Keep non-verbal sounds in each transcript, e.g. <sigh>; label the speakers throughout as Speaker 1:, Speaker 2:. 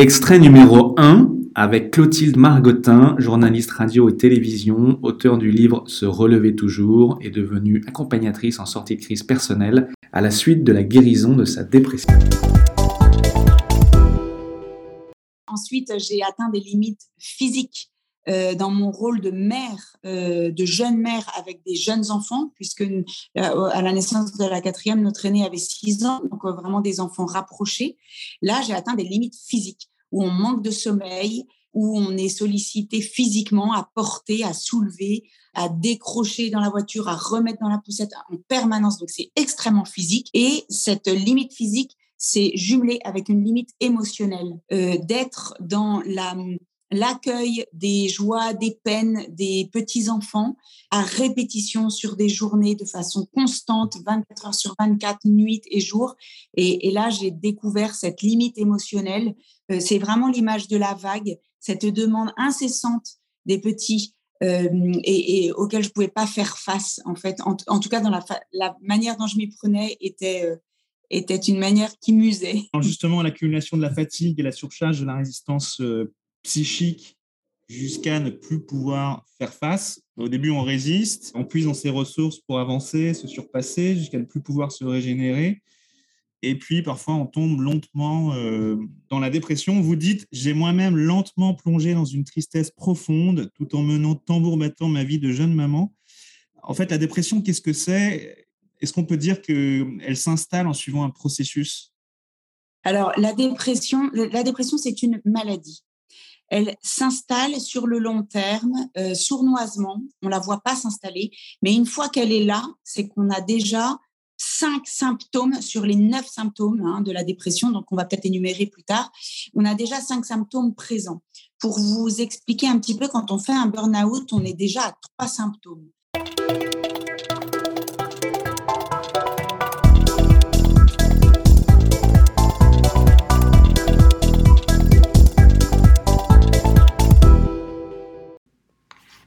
Speaker 1: Extrait numéro 1 avec Clotilde Margotin, journaliste radio et télévision, auteur du livre Se relever toujours et devenue accompagnatrice en sortie de crise personnelle à la suite de la guérison de sa dépression.
Speaker 2: Ensuite, j'ai atteint des limites physiques euh, dans mon rôle de mère, euh, de jeune mère avec des jeunes enfants, puisque euh, à la naissance de la quatrième, notre aîné avait six ans, donc vraiment des enfants rapprochés. Là, j'ai atteint des limites physiques où on manque de sommeil, où on est sollicité physiquement à porter, à soulever, à décrocher dans la voiture, à remettre dans la poussette en permanence. Donc c'est extrêmement physique. Et cette limite physique, c'est jumelé avec une limite émotionnelle, euh, d'être dans la l'accueil des joies, des peines des petits-enfants à répétition sur des journées de façon constante, 24 heures sur 24, nuit et jour. Et, et là, j'ai découvert cette limite émotionnelle euh, c'est vraiment l'image de la vague, cette demande incessante des petits euh, et, auxquels je pouvais pas faire face en fait. En, tout cas, dans la, manière dont je m'y prenais était euh, était une manière qui musait.
Speaker 3: Justement, l'accumulation de la fatigue et la surcharge de la résistance psychique jusqu'à ne plus pouvoir faire face. Au début, on résiste, on puise dans ses ressources pour avancer, se surpasser, jusqu'à ne plus pouvoir se régénérer. Et puis, parfois, on tombe lentement euh, dans la dépression. Vous dites, j'ai moi-même lentement plongé dans une tristesse profonde tout en menant tambour battant ma vie de jeune maman. En fait, la dépression, qu'est-ce que c'est? Est-ce qu'on peut dire qu'elle s'installe en suivant un processus?
Speaker 2: Alors, la dépression, la dépression, c'est une maladie. Elle s'installe sur le long terme, euh, sournoisement. On la voit pas s'installer, mais une fois qu'elle est là, c'est qu'on a déjà cinq symptômes sur les neuf symptômes hein, de la dépression, donc on va peut-être énumérer plus tard. On a déjà cinq symptômes présents. Pour vous expliquer un petit peu, quand on fait un burn-out, on est déjà à trois symptômes.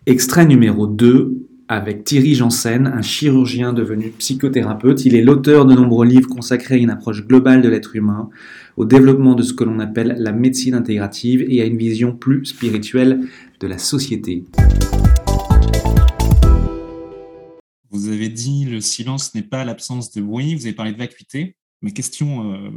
Speaker 1: Extrait numéro 2, avec Thierry Janssen, un chirurgien devenu psychothérapeute. Il est l'auteur de nombreux livres consacrés à une approche globale de l'être humain, au développement de ce que l'on appelle la médecine intégrative et à une vision plus spirituelle de la société.
Speaker 3: Vous avez dit le silence n'est pas l'absence de bruit, vous avez parlé de vacuité. Mais question euh,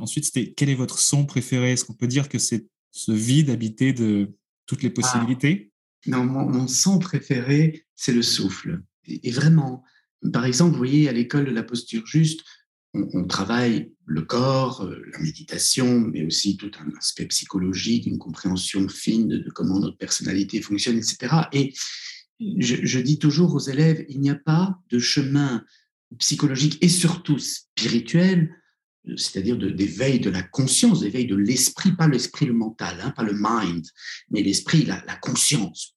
Speaker 3: ensuite, c'était quel est votre son préféré? Est-ce qu'on peut dire que c'est ce vide habité de toutes les possibilités?
Speaker 4: Non, mon, son préféré, c'est le souffle. Et, vraiment, par exemple, vous voyez, à l'école de la posture juste, on, travaille le corps, euh, la méditation, mais aussi tout un aspect psychologique, une compréhension fine de, comment notre personnalité fonctionne, etc. Et je, dis toujours aux élèves, il n'y a pas de chemin psychologique et surtout spirituel c'est-à-dire d'éveil de, la conscience, d'éveil de l'esprit, pas l'esprit le mental, hein, pas le mind, mais l'esprit, la, conscience.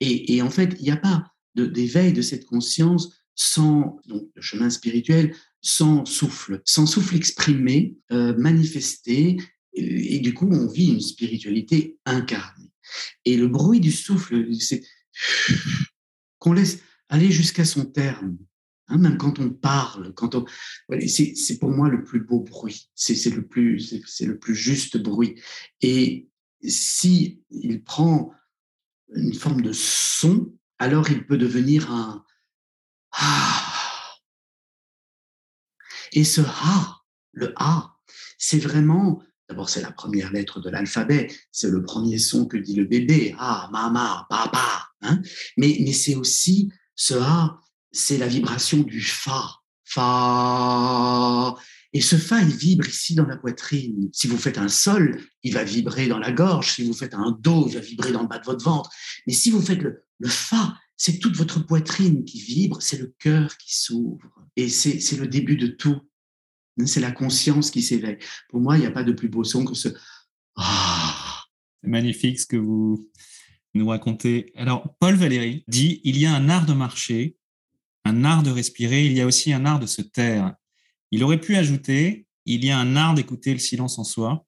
Speaker 4: Et, en fait, il n'y a pas d'éveil de, cette conscience sans le chemin spirituel, sans souffle, sans souffle exprimé, euh, manifesté, et, du coup, on vit une spiritualité incarnée. Et le bruit du souffle, c'est <laughs> qu'on laisse aller jusqu'à son terme. Hein, même quand on parle, quand on, c'est pour moi le plus beau bruit, c'est le plus, c'est le plus juste bruit. Et si il prend une forme de son, alors il peut devenir un ah. Et ce ah, le ah, c'est vraiment D'abord, c'est la première lettre de l'alphabet, c'est le premier son que dit le bébé, ah, mama, papa. Hein mais mais c'est aussi ce ah, c'est la vibration du fa, fa. Et ce fa, il vibre ici dans la poitrine. Si vous faites un sol, il va vibrer dans la gorge. Si vous faites un do, il va vibrer dans le bas de votre ventre. Mais si vous faites le, fa, c'est toute votre poitrine qui vibre, c'est le cœur qui s'ouvre. Et c'est le début de tout. C'est la conscience qui s'éveille. Pour moi, il n'y a pas de plus beau son que ce
Speaker 3: ah. Magnifique ce que vous nous racontez. Alors, Paul Valéry dit il y a un art de marcher, un art de respirer, il y a aussi un art de se taire. Il aurait pu ajouter il y a un art d'écouter le silence en soi.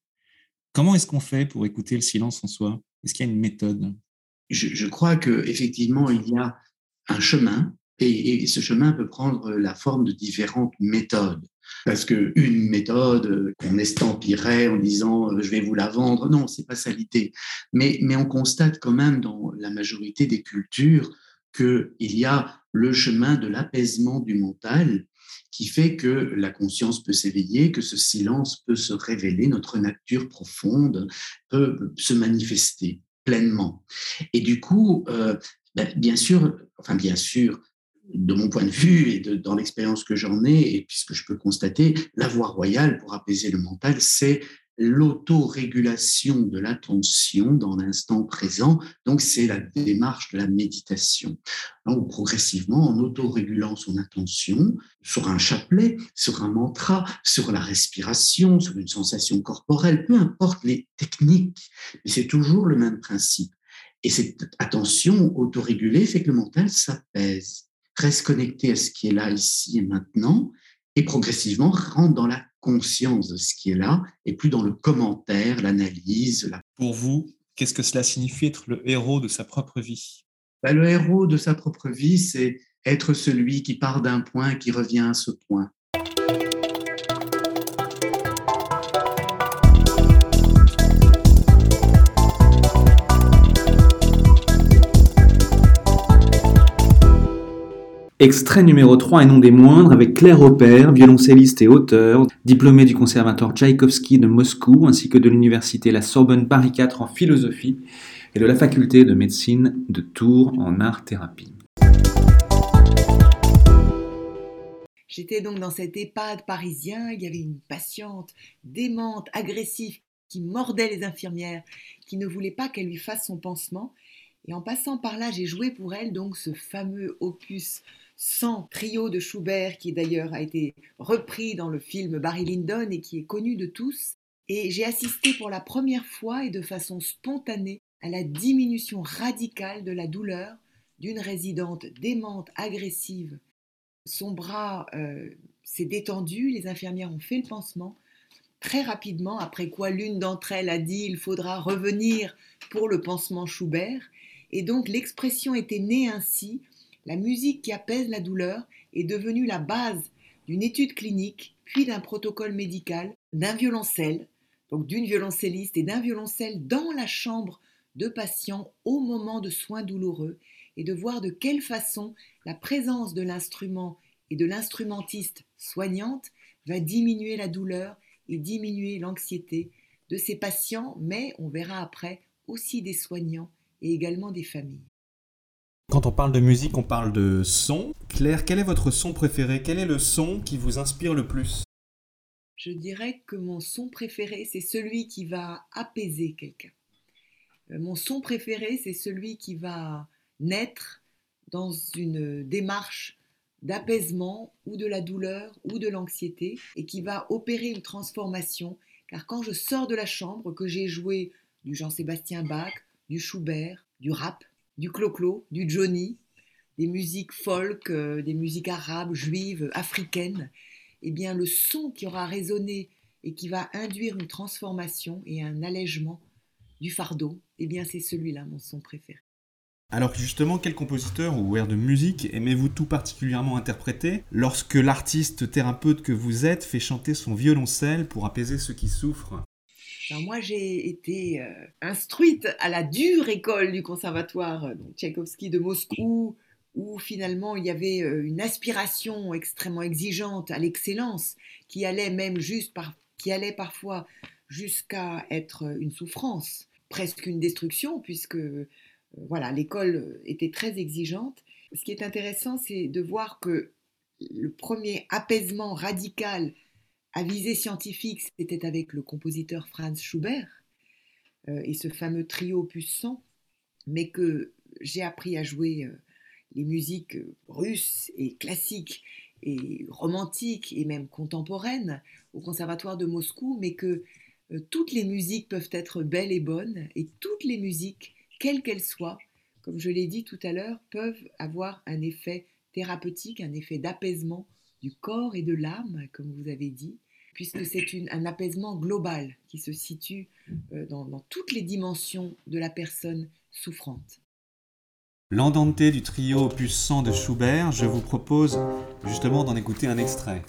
Speaker 3: Comment est-ce qu'on fait pour écouter le silence en soi? Est-ce qu'il y a une méthode?
Speaker 4: Je, crois que effectivement il y a un chemin et, ce chemin peut prendre la forme de différentes méthodes. Parce qu'une méthode qu'on estampillerait en disant euh, je vais vous la vendre, non, c'est pas ça. Mais, mais on constate quand même dans la majorité des cultures qu'il y a le chemin de l'apaisement du mental qui fait que la conscience peut s'éveiller, que ce silence peut se révéler, notre nature profonde peut se manifester pleinement. Et du coup, euh, ben, bien sûr, enfin bien sûr, de mon point de vue et dans l'expérience que j'en ai, et puisque je peux constater, la voie royale pour apaiser le mental, c'est l'autorégulation de l'attention dans l'instant présent. Donc, c'est la démarche de la méditation. Donc, progressivement, en autorégulant son attention sur un chapelet, sur un mantra, sur la respiration, sur une sensation corporelle, peu importe les techniques, mais c'est toujours le même principe. Et cette attention autorégulée fait que le mental s'apaise reste connecté à ce qui est là, ici et maintenant, et progressivement rentre dans la conscience de ce qui est là, et plus dans le commentaire, l'analyse.
Speaker 3: Pour vous, qu'est-ce que cela signifie être le héros de sa propre vie?
Speaker 4: Ben, Le héros de sa propre vie, c'est être celui qui part d'un point, qui revient à ce point.
Speaker 1: Extrait numéro 3 et non des moindres avec Claire Aubert, violoncelliste et auteur, diplômée du conservatoire Tchaïkovski de Moscou ainsi que de l'université La Sorbonne Paris 4 en philosophie et de la faculté de médecine de Tours en art-thérapie.
Speaker 5: J'étais donc dans cet EHPAD parisien, il y avait une patiente démente, agressive, qui mordait les infirmières, qui ne voulait pas qu'elle lui fasse son pansement. Et en passant par là, j'ai joué pour elle donc ce fameux opus sans trio de Schubert, qui d'ailleurs a été repris dans le film Barry Lyndon et qui est connu de tous. Et j'ai assisté pour la première fois et de façon spontanée à la diminution radicale de la douleur d'une résidente démente, agressive. Son bras euh, s'est détendu, les infirmières ont fait le pansement très rapidement, après quoi l'une d'entre elles a dit il faudra revenir pour le pansement Schubert. Et donc l'expression était née ainsi la musique qui apaise la douleur est devenue la base d'une étude clinique, puis d'un protocole médical, d'un violoncelle, donc d'une violoncelliste et d'un violoncelle dans la chambre de patients au moment de soins douloureux, et de voir de quelle façon la présence de l'instrument et de l'instrumentiste soignante va diminuer la douleur et diminuer l'anxiété de ces patients, mais on verra après aussi des soignants et également des familles.
Speaker 1: Quand on parle de musique, on parle de son. Claire, quel est votre son préféré? Quel est le son qui vous inspire le plus?
Speaker 5: Je dirais que mon son préféré, c'est celui qui va apaiser quelqu'un. Euh, mon son préféré, c'est celui qui va naître dans une démarche d'apaisement ou de la douleur ou de l'anxiété et qui va opérer une transformation. Car quand je sors de la chambre, que j'ai joué du Jean-Sébastien Bach, du Schubert, du rap, du clo-clo, du Johnny, des musiques folk, euh, des musiques arabes, juives, africaines, eh bien le son qui aura résonné et qui va induire une transformation et un allègement du fardeau, eh bien c'est celui-là mon son préféré.
Speaker 6: Alors justement, quel compositeur ou air de musique aimez-vous tout particulièrement interpréter lorsque l'artiste thérapeute que vous êtes fait chanter son violoncelle pour apaiser ceux qui souffrent?
Speaker 5: Moi, j'ai été euh, instruite à la dure école du conservatoire euh, Tchaïkovski de Moscou, où finalement il y avait euh, une aspiration extrêmement exigeante à l'excellence, qui allait même juste par, qui allait parfois jusqu'à être une souffrance, presque une destruction, puisque voilà, l'école était très exigeante. Ce qui est intéressant, c'est de voir que le premier apaisement radical à visée scientifique, c'était avec le compositeur Franz Schubert euh, et ce fameux trio opus 100, mais que j'ai appris à jouer euh, les musiques euh, russes et classiques et romantiques et même contemporaines au conservatoire de Moscou, mais que toutes les musiques peuvent être belles et bonnes et toutes les musiques, quelles qu'elles soient, comme je l'ai dit tout à l'heure, peuvent avoir un effet thérapeutique, un effet d'apaisement du corps et de l'âme, comme vous avez dit, puisque c'est un apaisement global qui se situe euh, dans, toutes les dimensions de la personne souffrante.
Speaker 6: L'Andante du trio opus 100 de Schubert, je vous propose justement d'en écouter un extrait.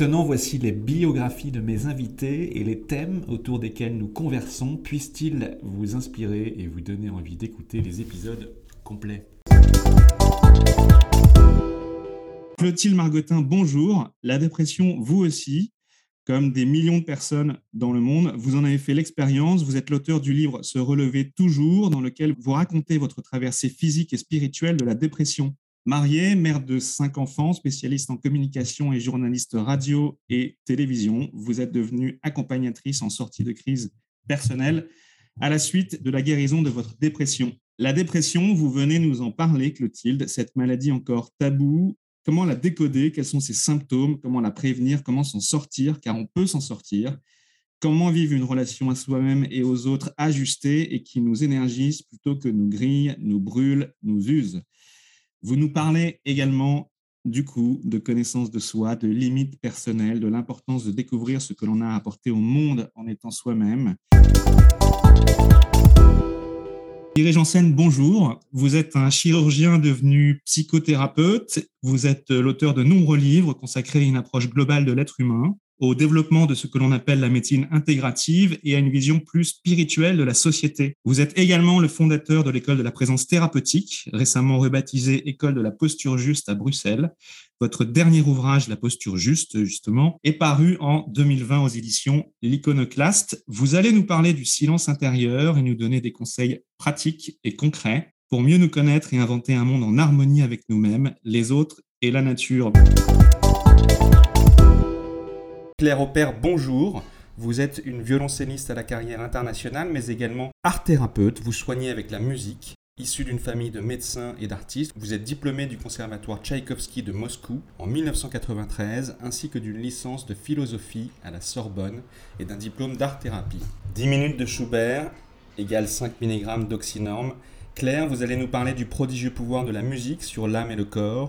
Speaker 6: Maintenant, voici les biographies de mes invités et les thèmes autour desquels nous conversons. Puissent-ils vous inspirer et vous donner envie d'écouter les épisodes complets?
Speaker 3: Clotilde Margotin, bonjour. La dépression, vous aussi, comme des millions de personnes dans le monde, vous en avez fait l'expérience. Vous êtes l'auteur du livre Se relever toujours, dans lequel vous racontez votre traversée physique et spirituelle de la dépression. Mariée, mère de cinq enfants, spécialiste en communication et journaliste radio et télévision, vous êtes devenue accompagnatrice en sortie de crise personnelle à la suite de la guérison de votre dépression. La dépression, vous venez nous en parler, Clotilde, cette maladie encore taboue. Comment la décoder? Quels sont ses symptômes? Comment la prévenir? Comment s'en sortir? Car on peut s'en sortir. Comment vivre une relation à soi-même et aux autres ajustée et qui nous énergise plutôt que nous grille, nous brûle, nous use? Vous nous parlez également du coup de connaissance de soi, de limites personnelles, de l'importance de découvrir ce que l'on a apporté au monde en étant soi-même. Dirige scène, bonjour. Vous êtes un chirurgien devenu psychothérapeute. Vous êtes l'auteur de nombreux livres consacrés à une approche globale de l'être humain au développement de ce que l'on appelle la médecine intégrative et à une vision plus spirituelle de la société. Vous êtes également le fondateur de l'école de la présence thérapeutique, récemment rebaptisée École de la posture juste à Bruxelles. Votre dernier ouvrage, La posture juste, justement, est paru en 2020 aux éditions L'Iconoclaste. Vous allez nous parler du silence intérieur et nous donner des conseils pratiques et concrets pour mieux nous connaître et inventer un monde en harmonie avec nous-mêmes, les autres et la nature.
Speaker 6: Claire Aupert, bonjour. Vous êtes une violoncelliste à la carrière internationale, mais également art thérapeute. Vous soignez avec la musique. Issue d'une famille de médecins et d'artistes, vous êtes diplômé du conservatoire Tchaïkovski de Moscou en 1993, ainsi que d'une licence de philosophie à la Sorbonne et d'un diplôme d'art-thérapie. 10 minutes de Schubert égale 5 mg d'oxynorme. Claire, vous allez nous parler du prodigieux pouvoir de la musique sur l'âme et le corps,